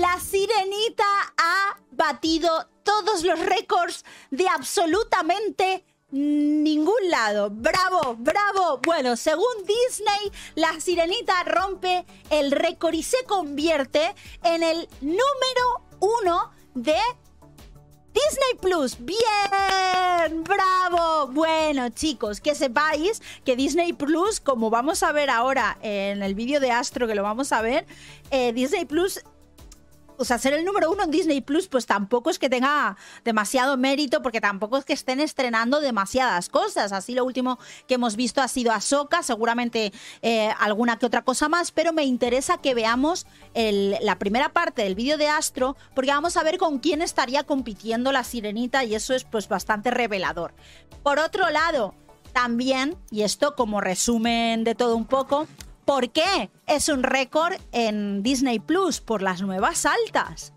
La Sirenita ha batido todos los récords de absolutamente ningún lado. Bravo, bravo. Bueno, según Disney, la sirenita rompe el récord y se convierte en el número uno de Disney Plus. Bien, bravo. Bueno, chicos, que sepáis que Disney Plus, como vamos a ver ahora en el vídeo de Astro, que lo vamos a ver, eh, Disney Plus o sea, ser el número uno en Disney Plus, pues tampoco es que tenga demasiado mérito, porque tampoco es que estén estrenando demasiadas cosas. Así lo último que hemos visto ha sido Ahsoka, seguramente eh, alguna que otra cosa más, pero me interesa que veamos la primera parte del vídeo de Astro, porque vamos a ver con quién estaría compitiendo la sirenita y eso es pues bastante revelador. Por otro lado, también, y esto como resumen de todo un poco, ¿Por qué es un récord en Disney Plus? Por las nuevas altas.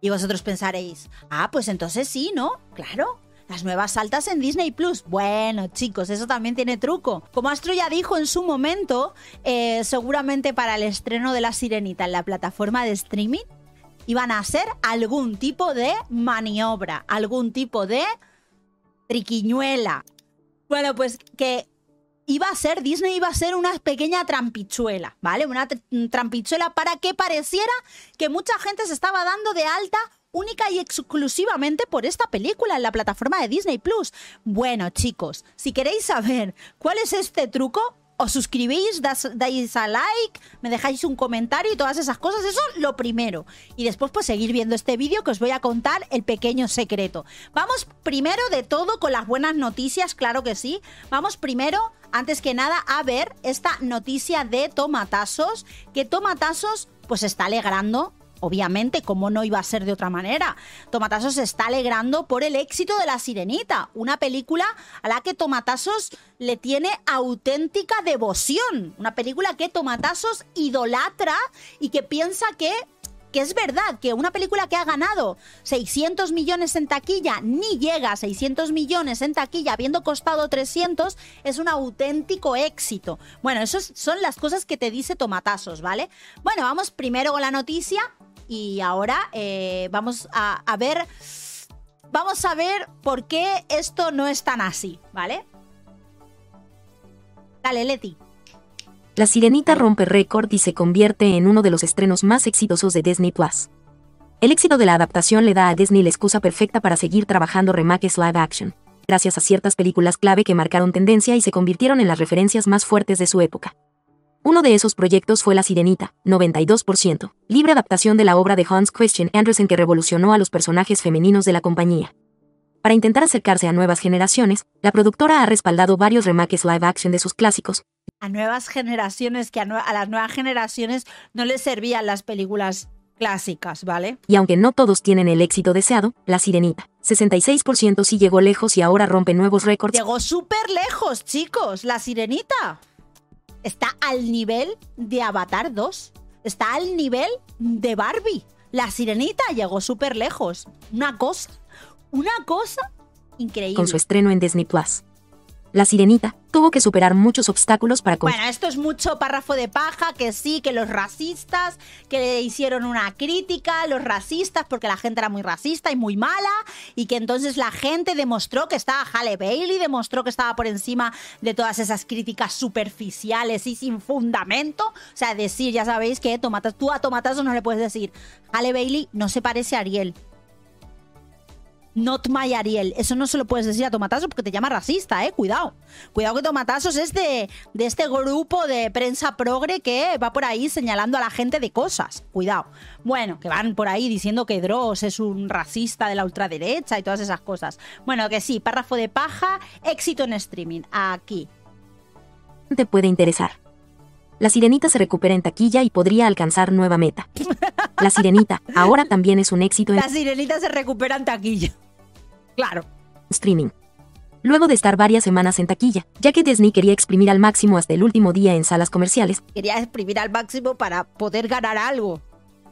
Y vosotros pensaréis, ah, pues entonces sí, ¿no? Claro. Las nuevas altas en Disney Plus. Bueno, chicos, eso también tiene truco. Como Astro ya dijo en su momento, eh, seguramente para el estreno de La Sirenita en la plataforma de streaming, iban a hacer algún tipo de maniobra, algún tipo de triquiñuela. Bueno, pues que iba a ser, Disney iba a ser una pequeña trampichuela, ¿vale? Una trampichuela para que pareciera que mucha gente se estaba dando de alta única y exclusivamente por esta película en la plataforma de Disney Plus. Bueno, chicos, si queréis saber cuál es este truco, os suscribís, dais a like, me dejáis un comentario y todas esas cosas. Eso lo primero. Y después, pues seguir viendo este vídeo que os voy a contar el pequeño secreto. Vamos primero de todo con las buenas noticias, claro que sí. Vamos primero, antes que nada, a ver esta noticia de Tomatazos. Que Tomatazos, pues está alegrando Obviamente, como no iba a ser de otra manera? Tomatazos se está alegrando por el éxito de La Sirenita, una película a la que Tomatazos le tiene auténtica devoción. Una película que Tomatazos idolatra y que piensa que que es verdad que una película que ha ganado 600 millones en taquilla ni llega a 600 millones en taquilla habiendo costado 300 es un auténtico éxito. Bueno, esas son las cosas que te dice Tomatazos, ¿vale? Bueno, vamos primero con la noticia y ahora eh, vamos a, a ver. Vamos a ver por qué esto no es tan así, ¿vale? Dale, Leti. La Sirenita rompe récord y se convierte en uno de los estrenos más exitosos de Disney Plus. El éxito de la adaptación le da a Disney la excusa perfecta para seguir trabajando remakes live action, gracias a ciertas películas clave que marcaron tendencia y se convirtieron en las referencias más fuertes de su época. Uno de esos proyectos fue La Sirenita, 92%, libre adaptación de la obra de Hans Christian Andersen que revolucionó a los personajes femeninos de la compañía. Para intentar acercarse a nuevas generaciones, la productora ha respaldado varios remakes live action de sus clásicos. A nuevas generaciones, que a, las nuevas generaciones no les servían las películas clásicas, ¿vale? Y aunque no todos tienen el éxito deseado, La Sirenita, 66% sí llegó lejos y ahora rompe nuevos récords. Llegó súper lejos, chicos, La Sirenita está al nivel de Avatar 2. Está al nivel de Barbie. La sirenita llegó súper lejos. Una cosa, una cosa increíble. Con su estreno en Disney Plus. La sirenita tuvo que superar muchos obstáculos para... Bueno, esto es mucho párrafo de paja, que sí, que los racistas, que le hicieron una crítica, los racistas, porque la gente era muy racista y muy mala, y que entonces la gente demostró que estaba, Halle Bailey demostró que estaba por encima de todas esas críticas superficiales y sin fundamento. O sea, decir, ya sabéis que tomatas, tú a Tomatazo no le puedes decir, Halle Bailey no se parece a Ariel. Not my Ariel. Eso no se lo puedes decir a Tomatazos porque te llama racista, ¿eh? Cuidado. Cuidado que Tomatazos es de, de este grupo de prensa progre que va por ahí señalando a la gente de cosas. Cuidado. Bueno, que van por ahí diciendo que Dross es un racista de la ultraderecha y todas esas cosas. Bueno, que sí, párrafo de paja, éxito en streaming. Aquí. Te puede interesar. La sirenita se recupera en taquilla y podría alcanzar nueva meta. La sirenita ahora también es un éxito en... La sirenita se recupera en taquilla. Claro. Streaming. Luego de estar varias semanas en taquilla, ya que Disney quería exprimir al máximo hasta el último día en salas comerciales. Quería exprimir al máximo para poder ganar algo.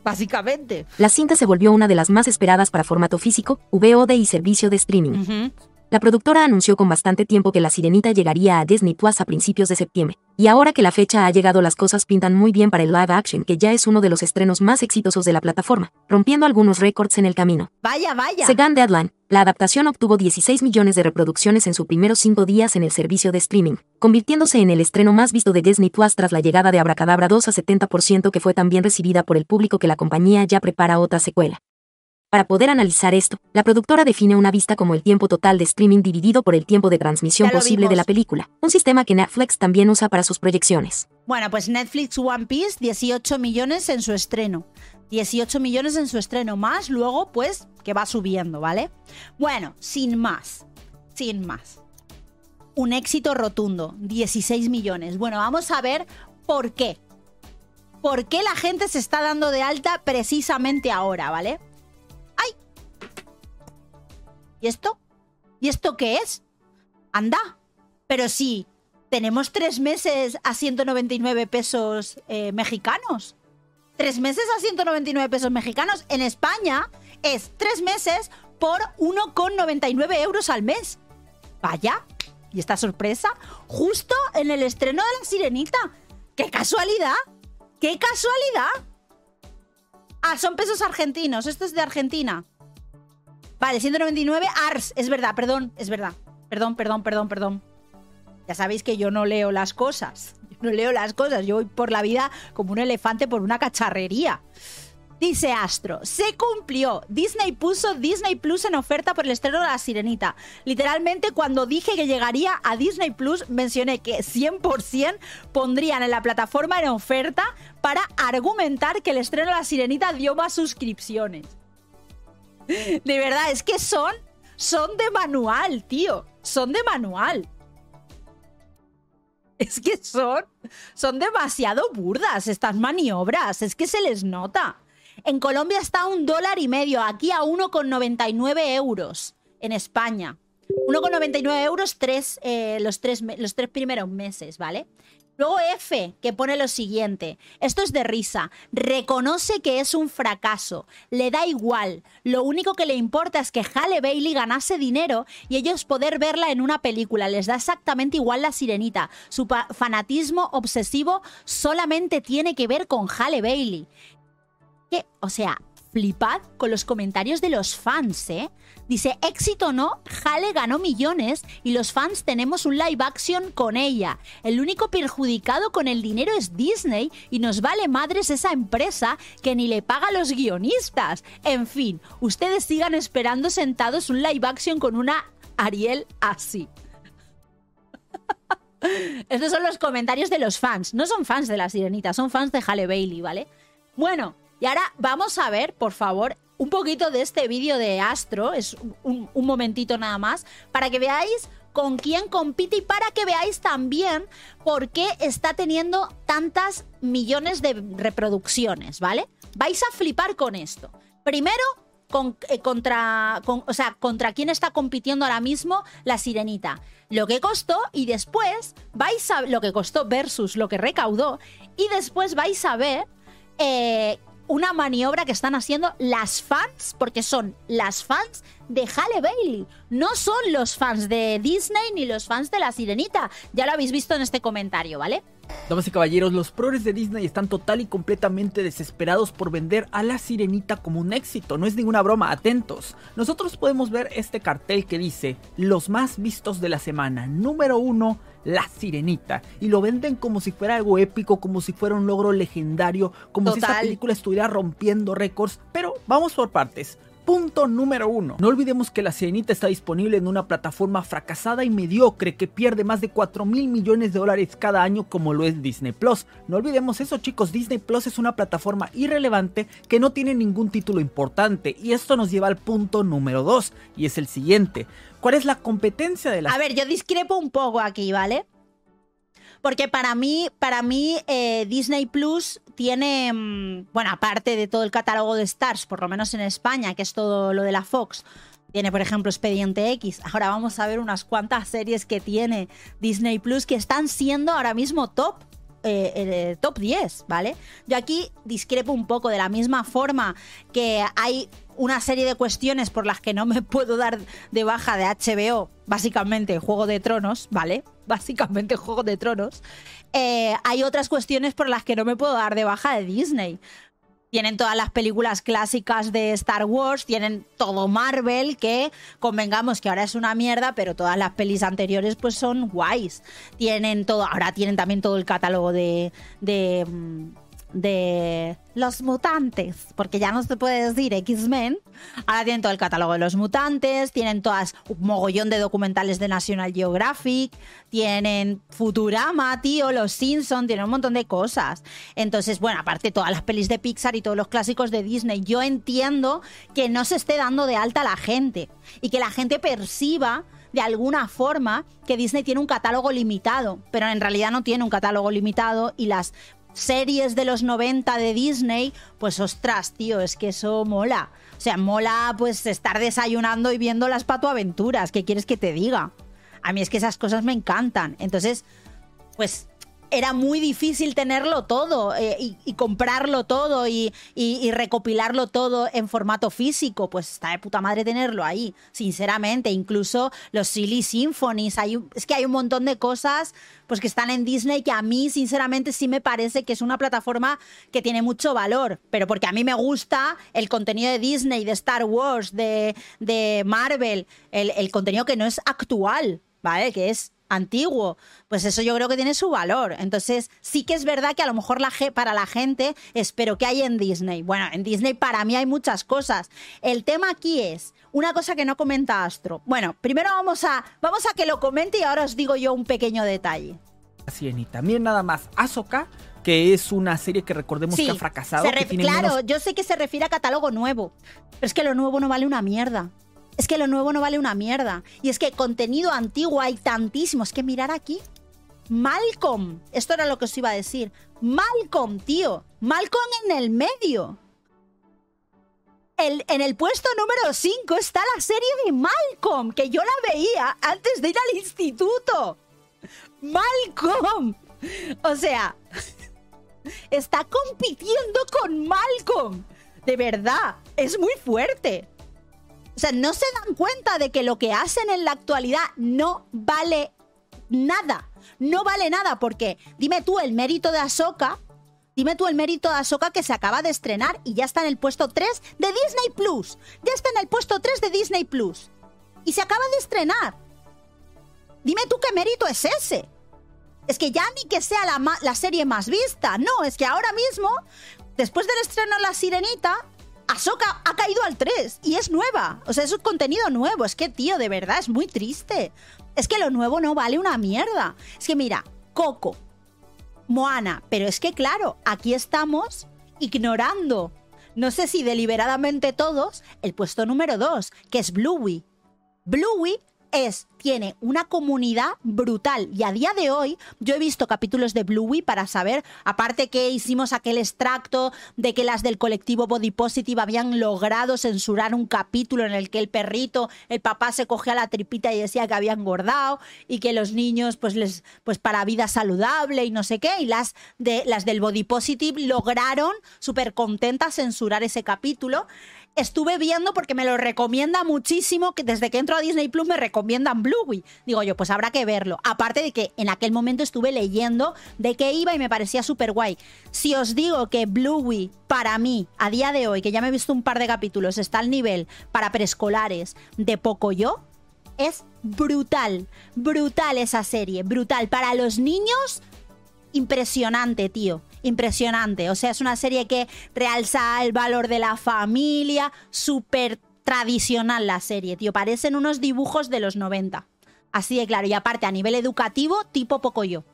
Básicamente. La cinta se volvió una de las más esperadas para formato físico, VOD y servicio de streaming. La productora anunció con bastante tiempo que La Sirenita llegaría a Disney Plus a principios de septiembre, y ahora que la fecha ha llegado las cosas pintan muy bien para el live action, que ya es uno de los estrenos más exitosos de la plataforma, rompiendo algunos récords en el camino. Vaya, vaya. Según Deadline, la adaptación obtuvo 16 millones de reproducciones en sus primeros cinco días en el servicio de streaming, convirtiéndose en el estreno más visto de Disney Plus tras la llegada de Abracadabra 2 a 70% que fue tan bien recibida por el público que la compañía ya prepara otra secuela. Para poder analizar esto, la productora define una vista como el tiempo total de streaming dividido por el tiempo de transmisión posible de la película, un sistema que Netflix también usa para sus proyecciones. Bueno, pues Netflix One Piece, 18 millones en su estreno. 18 millones en su estreno, más luego, pues, que va subiendo, ¿vale? Bueno, sin más, sin más. Un éxito rotundo, 16 millones. Bueno, vamos a ver por qué. ¿Por qué la gente se está dando de alta precisamente ahora, ¿vale? ¿Y esto? ¿Y esto qué es? Anda. Pero sí, tenemos tres meses a 199 pesos eh, mexicanos. Tres meses a 199 pesos mexicanos. En España es tres meses por 1,99 euros al mes. Vaya. ¿Y esta sorpresa? Justo en el estreno de La Sirenita. ¡Qué casualidad! ¡Qué casualidad! Ah, son pesos argentinos. Esto es de Argentina. Vale, 199 ARS. Es verdad, perdón, es verdad. Perdón, perdón, perdón, perdón. Ya sabéis que yo no leo las cosas. Yo no leo las cosas. Yo voy por la vida como un elefante por una cacharrería. Dice Astro, se cumplió. Disney puso Disney Plus en oferta por el estreno de La Sirenita. Literalmente cuando dije que llegaría a Disney Plus, mencioné que 100% pondrían en la plataforma en oferta para argumentar que el estreno de La Sirenita dio más suscripciones. De verdad, es que son, son de manual, tío. Son de manual. Es que son, son demasiado burdas estas maniobras. Es que se les nota. En Colombia está a un dólar y medio, aquí a 1,99 euros. En España. 1,99 euros tres, eh, los, tres, los tres primeros meses, ¿vale? Luego F, que pone lo siguiente. Esto es de risa. Reconoce que es un fracaso. Le da igual. Lo único que le importa es que Halle Bailey ganase dinero y ellos poder verla en una película. Les da exactamente igual la sirenita. Su fanatismo obsesivo solamente tiene que ver con Halle Bailey. O sea, flipad con los comentarios de los fans, ¿eh? Dice, éxito no, Halle ganó millones y los fans tenemos un live action con ella. El único perjudicado con el dinero es Disney y nos vale madres esa empresa que ni le paga a los guionistas. En fin, ustedes sigan esperando sentados un live action con una Ariel así. Estos son los comentarios de los fans. No son fans de la sirenita, son fans de Halle Bailey, ¿vale? Bueno, y ahora vamos a ver, por favor, un poquito de este vídeo de Astro. Es un, momentito nada más. Para que veáis con quién compite y para que veáis también por qué está teniendo tantas millones de reproducciones, ¿vale? Vais a flipar con esto. Primero, con- eh, contra, con- o sea, contra quién está compitiendo ahora mismo la sirenita. Lo que costó y después vais a lo que costó versus lo que recaudó y después vais a ver eh, una maniobra que están haciendo las fans, porque son las fans de Halle Bailey. No son los fans de Disney ni los fans de la sirenita. Ya lo habéis visto en este comentario, ¿vale? Damas y caballeros, los progres de Disney están total y completamente desesperados por vender a la sirenita como un éxito. No es ninguna broma, atentos. Nosotros podemos ver este cartel que dice los más vistos de la semana. Número uno, la sirenita. Y lo venden como si fuera algo épico, como si fuera un logro legendario, como si esta película estuviera rompiendo récords. Pero vamos por partes. Punto número uno. No olvidemos que La Sirenita está disponible en una plataforma fracasada y mediocre que pierde más de 4 mil millones de dólares cada año como lo es Disney Plus. No olvidemos eso chicos, Disney Plus es una plataforma irrelevante que no tiene ningún título importante y esto nos lleva al punto número 2 y es el siguiente. ¿Cuál es la competencia de la A ver, yo discrepo un poco aquí, ¿vale? Porque para mí, para mí eh, Disney Plus tiene, mm, bueno, aparte de todo el catálogo de Stars, por lo menos en España, que es todo lo de la Fox, tiene, por ejemplo, Expediente X. Ahora vamos a ver unas cuantas series que tiene Disney Plus que están siendo ahora mismo top. eh, eh, top 10, ¿vale? Yo aquí discrepo un poco de la misma forma que hay una serie de cuestiones por las que no me puedo dar de baja de HBO, básicamente Juego de Tronos, ¿vale? Básicamente Juego de Tronos. Eh, hay otras cuestiones por las que no me puedo dar de baja de Disney. Tienen todas las películas clásicas de Star Wars, tienen todo Marvel, que convengamos que ahora es una mierda, pero todas las pelis anteriores pues son guays. Tienen todo, ahora tienen también todo el catálogo de, mm, de los mutantes, porque ya no se puede decir X-Men, ahora tienen todo el catálogo de los mutantes, tienen todas un mogollón de documentales de National Geographic, tienen Futurama, tío, Los Simpsons, tienen un montón de cosas. Entonces, bueno, aparte todas las pelis de Pixar y todos los clásicos de Disney, yo entiendo que no se esté dando de alta la gente y que la gente perciba de alguna forma que Disney tiene un catálogo limitado, pero en realidad no tiene un catálogo limitado y las series de los 90 de Disney, pues ostras, tío, es que eso mola. O sea, mola pues estar desayunando y viendo las patoaventuras. ¿Qué quieres que te diga? A mí es que esas cosas me encantan. Entonces, pues era muy difícil tenerlo todo eh, y, comprarlo todo y, recopilarlo todo en formato físico. Pues está de puta madre tenerlo ahí, sinceramente. Incluso los Silly Symphonies. Hay, es que hay un montón de cosas pues, que están en Disney que a mí, sinceramente, sí me parece que es una plataforma que tiene mucho valor. Pero porque a mí me gusta el contenido de Disney, de Star Wars, de, Marvel, el, el contenido que no es actual, ¿vale? Que es antiguo, pues eso yo creo que tiene su valor. Entonces, sí que es verdad que a lo mejor la para la gente espero que hay en Disney. Bueno, en Disney para mí hay muchas cosas. El tema aquí es una cosa que no comenta Astro. Bueno, primero vamos a, vamos a que lo comente y ahora os digo yo un pequeño detalle. Así es, y también nada más, Ahsoka que es una serie que recordemos que ha fracasado. claro, yo sé que se refiere a catálogo nuevo, pero es que lo nuevo no vale una mierda es que lo nuevo no vale una mierda. Y es que contenido antiguo hay tantísimo. Es que mirar aquí. Malcolm. Esto era lo que os iba a decir. Malcolm, tío. Malcolm en el medio. El, en el puesto número 5 está la serie de Malcolm, que yo la veía antes de ir al instituto. Malcolm. O sea, está compitiendo con Malcolm. De verdad, es muy fuerte. O sea, no se dan cuenta de que lo que hacen en la actualidad no vale nada. No vale nada porque dime tú el mérito de Ahsoka, dime tú el mérito de Ahsoka que se acaba de estrenar y ya está en el puesto 3 de Disney Plus. Ya está en el puesto 3 de Disney Plus. Y se acaba de estrenar. Dime tú qué mérito es ese. Es que ya ni que sea la, la serie más vista. No, es que ahora mismo, después del estreno de La Sirenita, Ahsoka ha caído al 3 y es nueva. O sea, es un contenido nuevo. Es que, tío, de verdad, es muy triste. Es que lo nuevo no vale una mierda. Es que, mira, Coco, Moana, pero es que, claro, aquí estamos ignorando, no sé si deliberadamente todos, el puesto número 2, que es Bluey. Bluey es, tiene una comunidad brutal. Y a día de hoy, yo he visto capítulos de Bluey para saber, aparte que hicimos aquel extracto de que las del colectivo Body Positive habían logrado censurar un capítulo en el que el perrito, el papá se cogía la tripita y decía que había engordado y que los niños, pues les, pues para vida saludable y no sé qué. Y las de las del Body Positive lograron súper contentas censurar ese capítulo estuve viendo porque me lo recomienda muchísimo, que desde que entro a Disney Plus me recomiendan Bluey. Digo yo, pues habrá que verlo. Aparte de que en aquel momento estuve leyendo de qué iba y me parecía súper guay. Si os digo que Bluey, para mí, a día de hoy, que ya me he visto un par de capítulos, está al nivel para preescolares de poco yo, es brutal. Brutal esa serie, brutal. Para los niños, impresionante, tío impresionante. O sea, es una serie que realza el valor de la familia, súper tradicional la serie, tío. Parecen unos dibujos de los 90. Así de claro. Y aparte, a nivel educativo, tipo poco yo.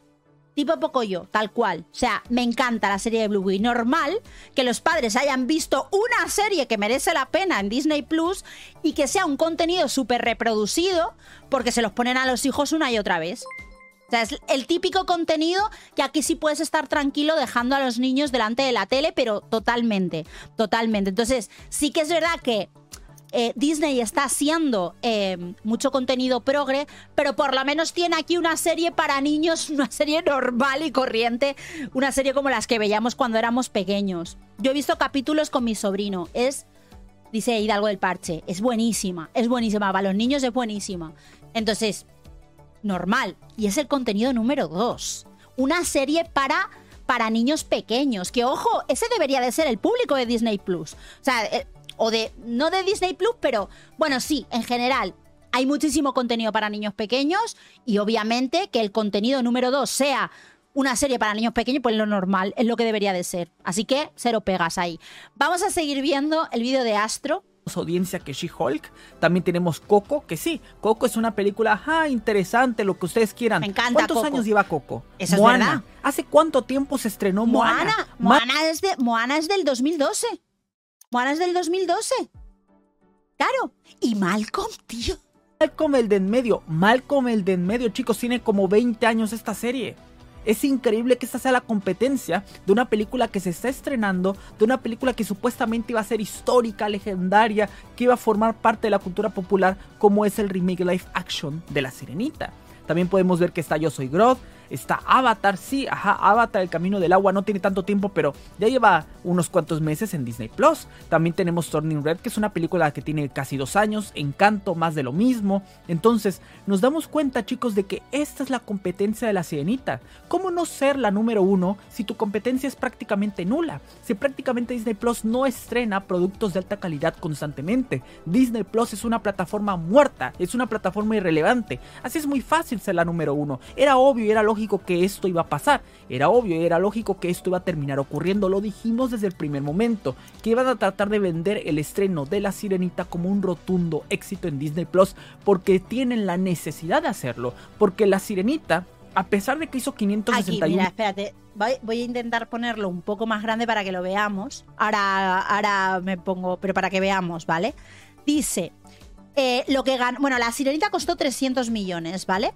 Tipo poco yo, tal cual. O sea, me encanta la serie de Bluey. Normal que los padres hayan visto una serie que merece la pena en Disney Plus y que sea un contenido súper reproducido porque se los ponen a los hijos una y otra vez. O sea, es el típico contenido que aquí sí puedes estar tranquilo dejando a los niños delante de la tele, pero totalmente, totalmente. Entonces, sí que es verdad que eh, Disney está haciendo eh, mucho contenido progre, pero por lo menos tiene aquí una serie para niños, una serie normal y corriente, una serie como las que veíamos cuando éramos pequeños. Yo he visto capítulos con mi sobrino, es dice Hidalgo del Parche. Es buenísima, es buenísima. Para los niños es buenísima. Entonces, normal. Y es el contenido número dos. Una serie para, para niños pequeños. Que ojo, ese debería de ser el público de Disney Plus. O sea, eh, o de. No de Disney Plus, pero bueno, sí, en general. Hay muchísimo contenido para niños pequeños. Y obviamente que el contenido número dos sea una serie para niños pequeños, pues lo normal, es lo que debería de ser. Así que cero pegas ahí. Vamos a seguir viendo el vídeo de Astro, audiencia que She-Hulk. También tenemos Coco, que sí, Coco es una película ah, interesante, lo que ustedes quieran. Me encanta ¿Cuántos Coco. años lleva Coco? Eso es Moana. verdad. ¿Hace cuánto tiempo se estrenó Moana? Moana. Moana, es de, Moana es del 2012. Moana es del 2012. Claro. Y Malcolm, tío. Malcolm el de en medio, Malcolm el de en medio, chicos, tiene como 20 años esta serie. Es increíble que esta sea la competencia de una película que se está estrenando, de una película que supuestamente iba a ser histórica, legendaria, que iba a formar parte de la cultura popular, como es el remake live action de La Sirenita. También podemos ver que está Yo Soy Grodd, está Avatar, sí, ajá, Avatar, el camino del agua, no tiene tanto tiempo, pero ya lleva unos cuantos meses en Disney Plus. También tenemos Turning Red, que es una película que tiene casi dos años, Encanto, más de lo mismo. Entonces, nos damos cuenta, chicos, de que esta es la competencia de la sirenita. ¿Cómo no ser la número uno si tu competencia es prácticamente nula? Si prácticamente Disney Plus no estrena productos de alta calidad constantemente. Disney Plus es una plataforma muerta, es una plataforma irrelevante. Así es muy fácil ser la número uno. Era obvio era lógico que esto iba a pasar. Era obvio era lógico que esto iba a terminar ocurriendo. Lo dijimos desde el primer momento. Que iban a tratar de vender el estreno de La Sirenita como un rotundo éxito en Disney Plus. Porque tienen la necesidad de hacerlo. Porque La Sirenita, a pesar de que hizo Aquí, 561 mira, espérate. Voy, voy a intentar ponerlo un poco más grande para que lo veamos. Ahora, ahora me pongo, pero para que veamos, ¿vale? Dice, eh, lo que ganó, bueno, la sirenita costó 300 millones, ¿vale?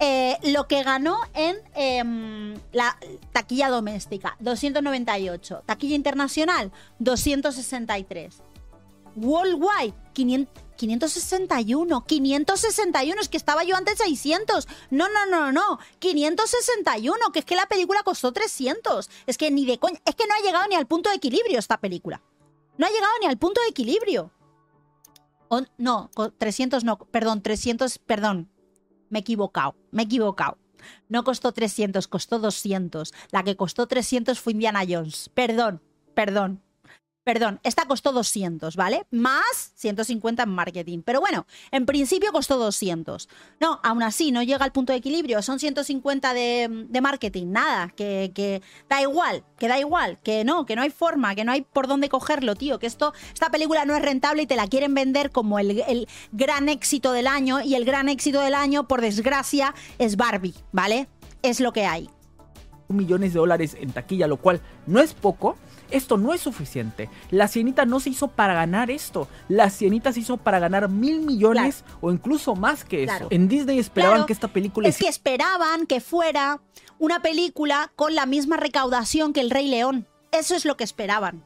Eh, lo que ganó en em, la taquilla doméstica, 298. Taquilla internacional, 263. Worldwide, 500 561, 561, es que estaba yo antes 600. No, no, no, no, 561, que es que la película costó 300. Es que ni de coña, es que no ha llegado ni al punto de equilibrio esta película. No ha llegado ni al punto de equilibrio. O- no, co- 300 no, perdón, 300, perdón. Me he equivocado, me he equivocado. No costó 300, costó 200. La que costó 300 fue Indiana Jones. Perdón, perdón. Perdón, esta costó 200, ¿vale? Más 150 en marketing. Pero bueno, en principio costó 200. No, aún así, no llega al punto de equilibrio. Son 150 de, de marketing. Nada, que, da igual, que da igual, que no, que no hay forma, que no hay por dónde cogerlo, tío. Que esto, esta película no es rentable y te la quieren vender como el, el gran éxito del año. Y el gran éxito del año, por desgracia, es Barbie, ¿vale? Es lo que hay. millones de dólares en taquilla, lo cual no es poco. Esto no es suficiente. La Sirenita no se hizo para ganar esto. La Sirenita se hizo para ganar mil millones o incluso más que eso. En Disney esperaban Claro, que esta película Es que esperaban que fuera una película con la misma recaudación que El Rey León. Eso es lo que esperaban.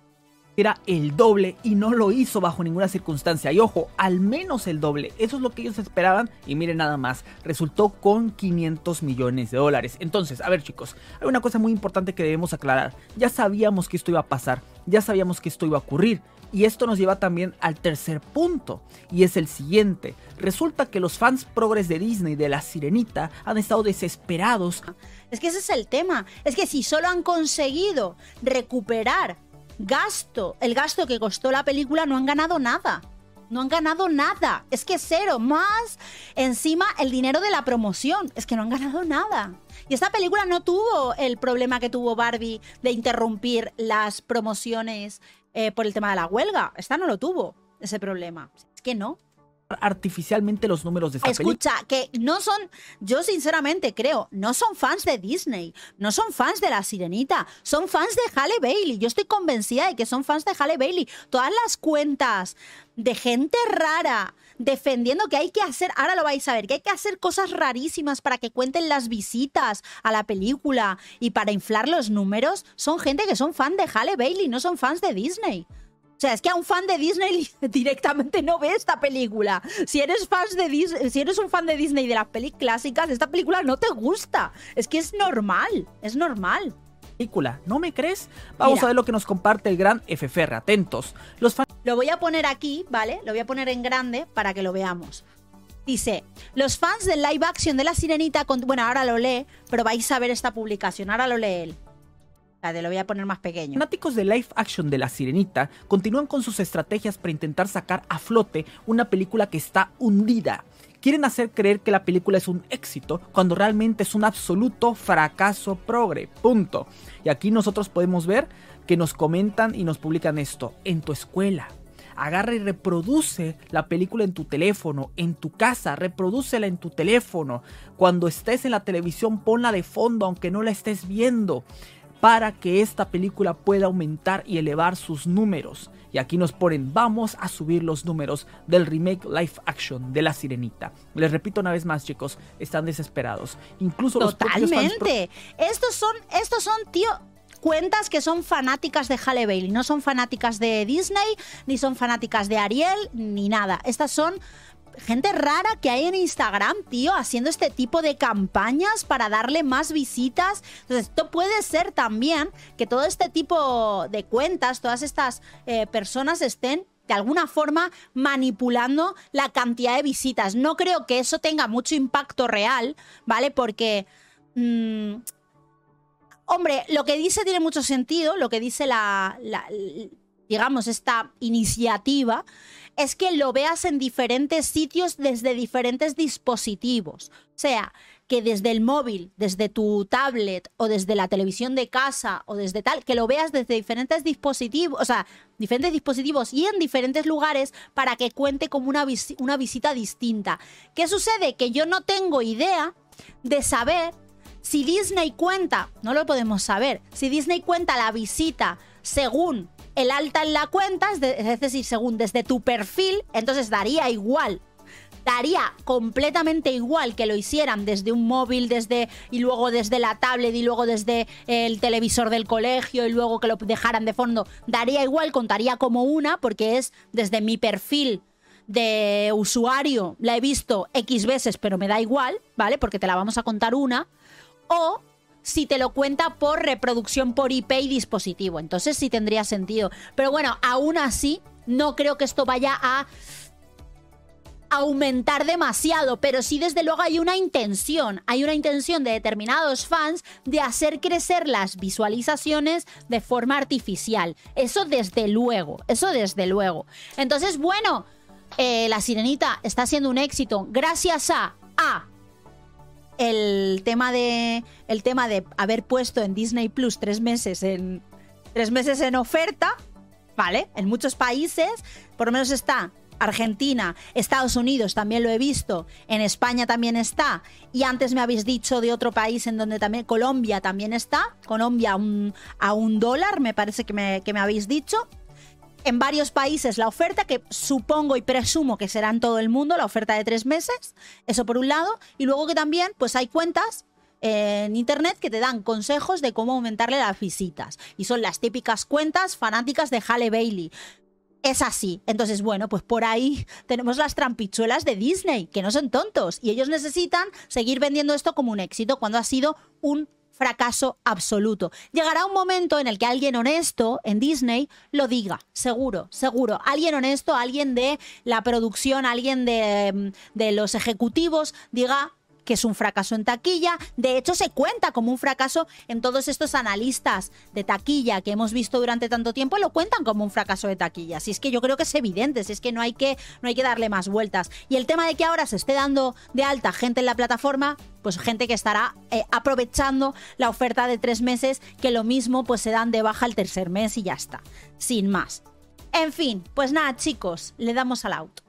Era el doble y no lo hizo bajo ninguna circunstancia. Y ojo, al menos el doble. Eso es lo que ellos esperaban y miren nada más. Resultó con 500 millones de dólares. Entonces, a ver chicos, hay una cosa muy importante que debemos aclarar. Ya sabíamos que esto iba a pasar. Ya sabíamos que esto iba a ocurrir. Y esto nos lleva también al tercer punto, y es el siguiente. Resulta que los fans progres de Disney de La Sirenita han estado desesperados Es que ese es el tema. Es que si solo han conseguido recuperar gasto, el gasto que costó la película, no han ganado nada. No han ganado nada. Es que cero. Más encima el dinero de la promoción. Es que no han ganado nada. Y esta película no tuvo el problema que tuvo Barbie de interrumpir las promociones eh, por el tema de la huelga. Esta no lo tuvo, ese problema. Es que no. Artificialmente los números de esta. Escucha, que no son, yo sinceramente creo, no son fans de Disney, no son fans de La Sirenita, son fans de Halle Bailey. Yo estoy convencida de que son fans de Halle Bailey. Todas las cuentas de gente rara defendiendo que hay que hacer, ahora lo vais a ver, que hay que hacer cosas rarísimas para que cuenten las visitas a la película y para inflar los números, son gente que son fan de Halle Bailey, no son fans de Disney. O sea, es que a un fan de Disney directamente no ve esta película. Si eres, fans de Dis- si eres un fan de Disney de las pelis clásicas, esta película no te gusta. Es que es normal, es normal. película. ¿No me crees? Vamos Mira. a ver lo que nos comparte el gran FFR. Atentos. Los fans Lo voy a poner aquí, ¿vale? Lo voy a poner en grande para que lo veamos. Dice, los fans del live action de La Sirenita, bueno, ahora lo lee, pero vais a ver esta publicación, ahora lo lee él. Te lo voy a poner más pequeño. Fanáticos de live action de La Sirenita continúan con sus estrategias para intentar sacar a flote una película que está hundida. Quieren hacer creer que la película es un éxito cuando realmente es un absoluto fracaso progre. Punto. Y aquí nosotros podemos ver que nos comentan y nos publican esto. En tu escuela, agarra y reproduce la película en tu teléfono, en tu casa, reprodúcela en tu teléfono. Cuando estés en la televisión, ponla de fondo, aunque no la estés viendo, para que esta película pueda aumentar y elevar sus números. Y aquí nos ponen, vamos a subir los números del remake live action de La Sirenita. Les repito una vez más, chicos, están desesperados. Incluso Totalmente. Estos son, estos son, tío, cuentas que son fanáticas de Halle Bailey, no son fanáticas de Disney, ni son fanáticas de Ariel, ni nada. Estas son gente rara que hay en Instagram, tío, haciendo este tipo de campañas para darle más visitas. Entonces, esto puede ser también que todo este tipo de cuentas, todas estas eh, personas estén de alguna forma manipulando la cantidad de visitas. No creo que eso tenga mucho impacto real, ¿vale? Porque... Mm, Hombre, lo que dice tiene mucho sentido, lo que dice la, digamos, esta iniciativa, es que lo veas en diferentes sitios desde diferentes dispositivos. O sea, que desde el móvil, desde tu tablet o desde la televisión de casa o desde tal, que lo veas desde diferentes dispositivos, o sea, diferentes dispositivos y en diferentes lugares para que cuente como una, una visita distinta. ¿Qué sucede? Que yo no tengo idea de saber si Disney cuenta, no lo podemos saber, si Disney cuenta la visita según el alta en la cuenta, es, decir, según desde tu perfil, entonces daría igual daría completamente igual que lo hicieran desde un móvil, desde y luego desde la tablet y luego desde el televisor del colegio y luego que lo dejaran de fondo. Daría igual, contaría como una porque es desde mi perfil de usuario, la he visto X veces, pero me da igual, ¿vale? Porque te la vamos a contar una o si te lo cuenta por reproducción por IP y dispositivo. Entonces sí tendría sentido. Pero bueno, aún así, no creo que esto vaya a aumentar demasiado, pero sí desde luego hay una intención, hay una intención de determinados fans de hacer crecer las visualizaciones de forma artificial. Eso desde luego, eso desde luego. Entonces, bueno, eh, La Sirenita está siendo un éxito gracias a A el tema de el tema de haber puesto en Disney Plus tres meses en tres meses en oferta, ¿vale? En muchos países, por lo menos está Argentina, Estados Unidos también lo he visto, en España también está, y antes me habéis dicho de otro país en donde también, Colombia también está, Colombia a un dólar, me parece que me, que me habéis dicho, en varios países la oferta, que supongo y presumo que será en todo el mundo, la oferta de tres meses, eso por un lado, y luego que también pues hay cuentas en internet que te dan consejos de cómo aumentarle las visitas. Y son las típicas cuentas fanáticas de Halle Bailey. Es así. Entonces, bueno, pues por ahí tenemos las trampichuelas de Disney, que no son tontos. Y ellos necesitan seguir vendiendo esto como un éxito cuando ha sido un fracaso absoluto. Llegará un momento en el que alguien honesto en Disney lo diga, seguro, seguro. Alguien honesto, alguien de la producción, alguien de, de los ejecutivos diga, que es un fracaso en taquilla. De hecho, se cuenta como un fracaso en todos estos analistas de taquilla que hemos visto durante tanto tiempo, lo cuentan como un fracaso de taquilla. Si es que yo creo que es evidente, si es que no hay que, no hay que darle más vueltas. Y el tema de que ahora se esté dando de alta gente en la plataforma, pues gente que estará eh, aprovechando la oferta de tres meses, que lo mismo pues se dan de baja el tercer mes y ya está. Sin más. En fin, pues nada chicos, le damos al auto.